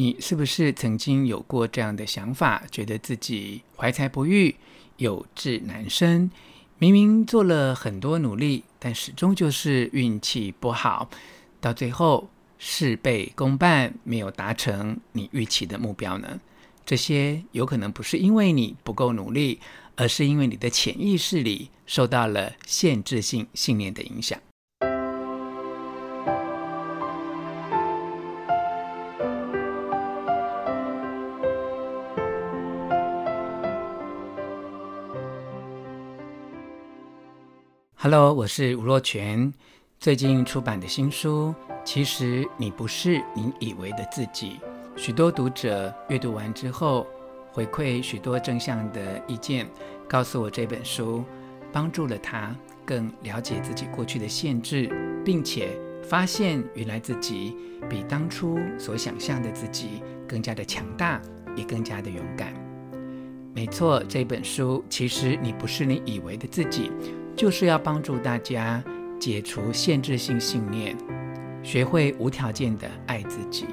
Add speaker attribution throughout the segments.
Speaker 1: 你是不是曾经有过这样的想法，觉得自己怀才不遇，有志难伸，明明做了很多努力，但始终就是运气不好，到最后事倍功半，没有达成你预期的目标呢？这些有可能不是因为你不够努力，而是因为你的潜意识里受到了限制性信念的影响。Hello，我是吴若权。最近出版的新书，其实你不是你以为的自己。许多读者阅读完之后，回馈许多正向的意见，告诉我这本书帮助了他更了解自己过去的限制，并且发现原来自己比当初所想象的自己更加的强大，也更加的勇敢。没错，这本书其实你不是你以为的自己。就是要帮助大家解除限制性信念，学会无条件的爱自己。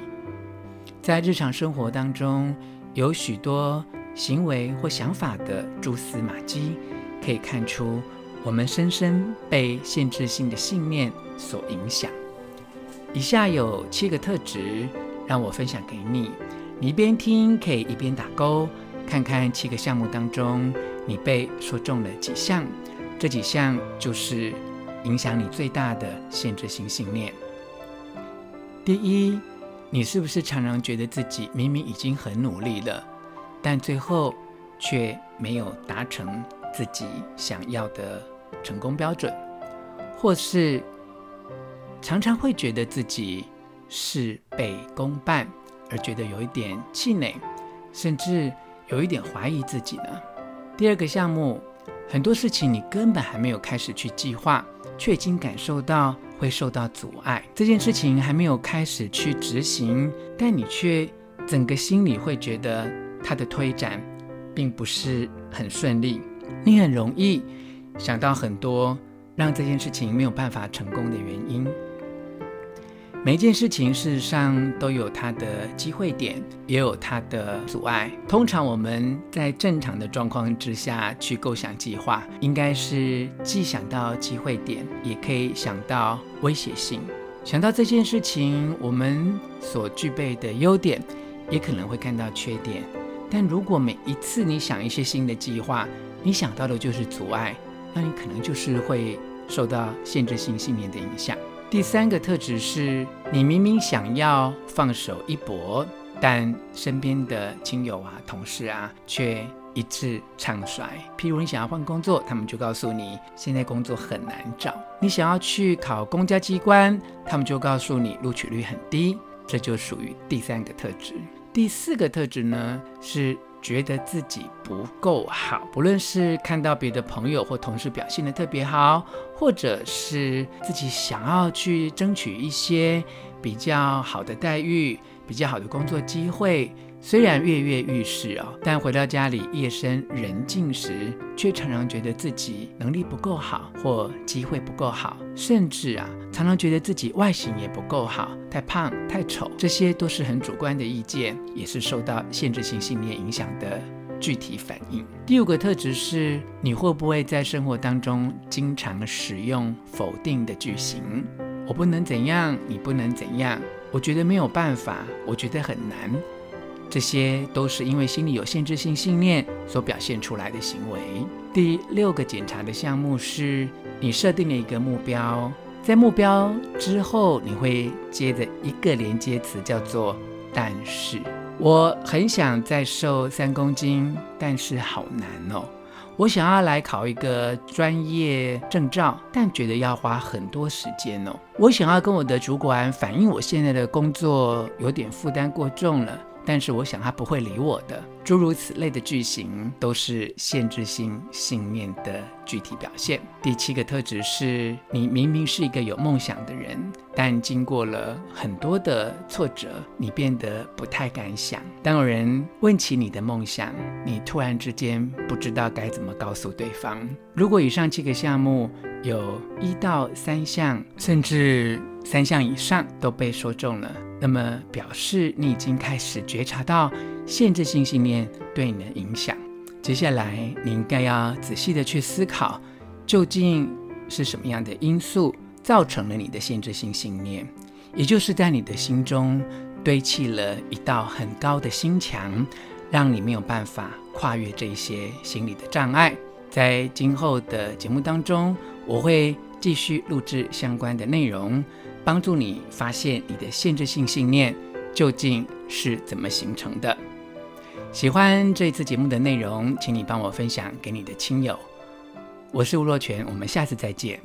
Speaker 1: 在日常生活当中，有许多行为或想法的蛛丝马迹，可以看出我们深深被限制性的信念所影响。以下有七个特质，让我分享给你。你一边听，可以一边打勾，看看七个项目当中，你被说中了几项。这几项就是影响你最大的限制性信念。第一，你是不是常常觉得自己明明已经很努力了，但最后却没有达成自己想要的成功标准？或是常常会觉得自己事倍功半，而觉得有一点气馁，甚至有一点怀疑自己呢？第二个项目。很多事情你根本还没有开始去计划，却已经感受到会受到阻碍。这件事情还没有开始去执行，但你却整个心里会觉得它的推展并不是很顺利。你很容易想到很多让这件事情没有办法成功的原因。每一件事情，事实上都有它的机会点，也有它的阻碍。通常我们在正常的状况之下去构想计划，应该是既想到机会点，也可以想到威胁性。想到这件事情，我们所具备的优点，也可能会看到缺点。但如果每一次你想一些新的计划，你想到的就是阻碍，那你可能就是会受到限制性信念的影响。第三个特质是你明明想要放手一搏，但身边的亲友啊、同事啊却一致唱衰。譬如你想要换工作，他们就告诉你现在工作很难找；你想要去考公家机关，他们就告诉你录取率很低。这就属于第三个特质。第四个特质呢是。觉得自己不够好，不论是看到别的朋友或同事表现的特别好，或者是自己想要去争取一些比较好的待遇、比较好的工作机会。虽然跃跃欲试哦，但回到家里夜深人静时，却常常觉得自己能力不够好，或机会不够好，甚至啊，常常觉得自己外形也不够好，太胖、太丑，这些都是很主观的意见，也是受到限制性信念影响的具体反应。第五个特质是，你会不会在生活当中经常使用否定的句型？我不能怎样，你不能怎样，我觉得没有办法，我觉得很难。这些都是因为心里有限制性信念所表现出来的行为。第六个检查的项目是，你设定了一个目标，在目标之后，你会接着一个连接词，叫做“但是”。我很想再瘦三公斤，但是好难哦。我想要来考一个专业证照，但觉得要花很多时间哦。我想要跟我的主管反映，我现在的工作有点负担过重了。但是我想他不会理我的，诸如此类的句型都是限制性信念的具体表现。第七个特质是你明明是一个有梦想的人，但经过了很多的挫折，你变得不太敢想。当有人问起你的梦想，你突然之间不知道该怎么告诉对方。如果以上七个项目有一到三项，甚至三项以上都被说中了，那么表示你已经开始觉察到限制性信念对你的影响。接下来，你应该要仔细地去思考，究竟是什么样的因素造成了你的限制性信念，也就是在你的心中堆砌了一道很高的心墙，让你没有办法跨越这些心理的障碍。在今后的节目当中，我会继续录制相关的内容，帮助你发现你的限制性信念究竟是怎么形成的。喜欢这次节目的内容，请你帮我分享给你的亲友。我是吴若泉，我们下次再见。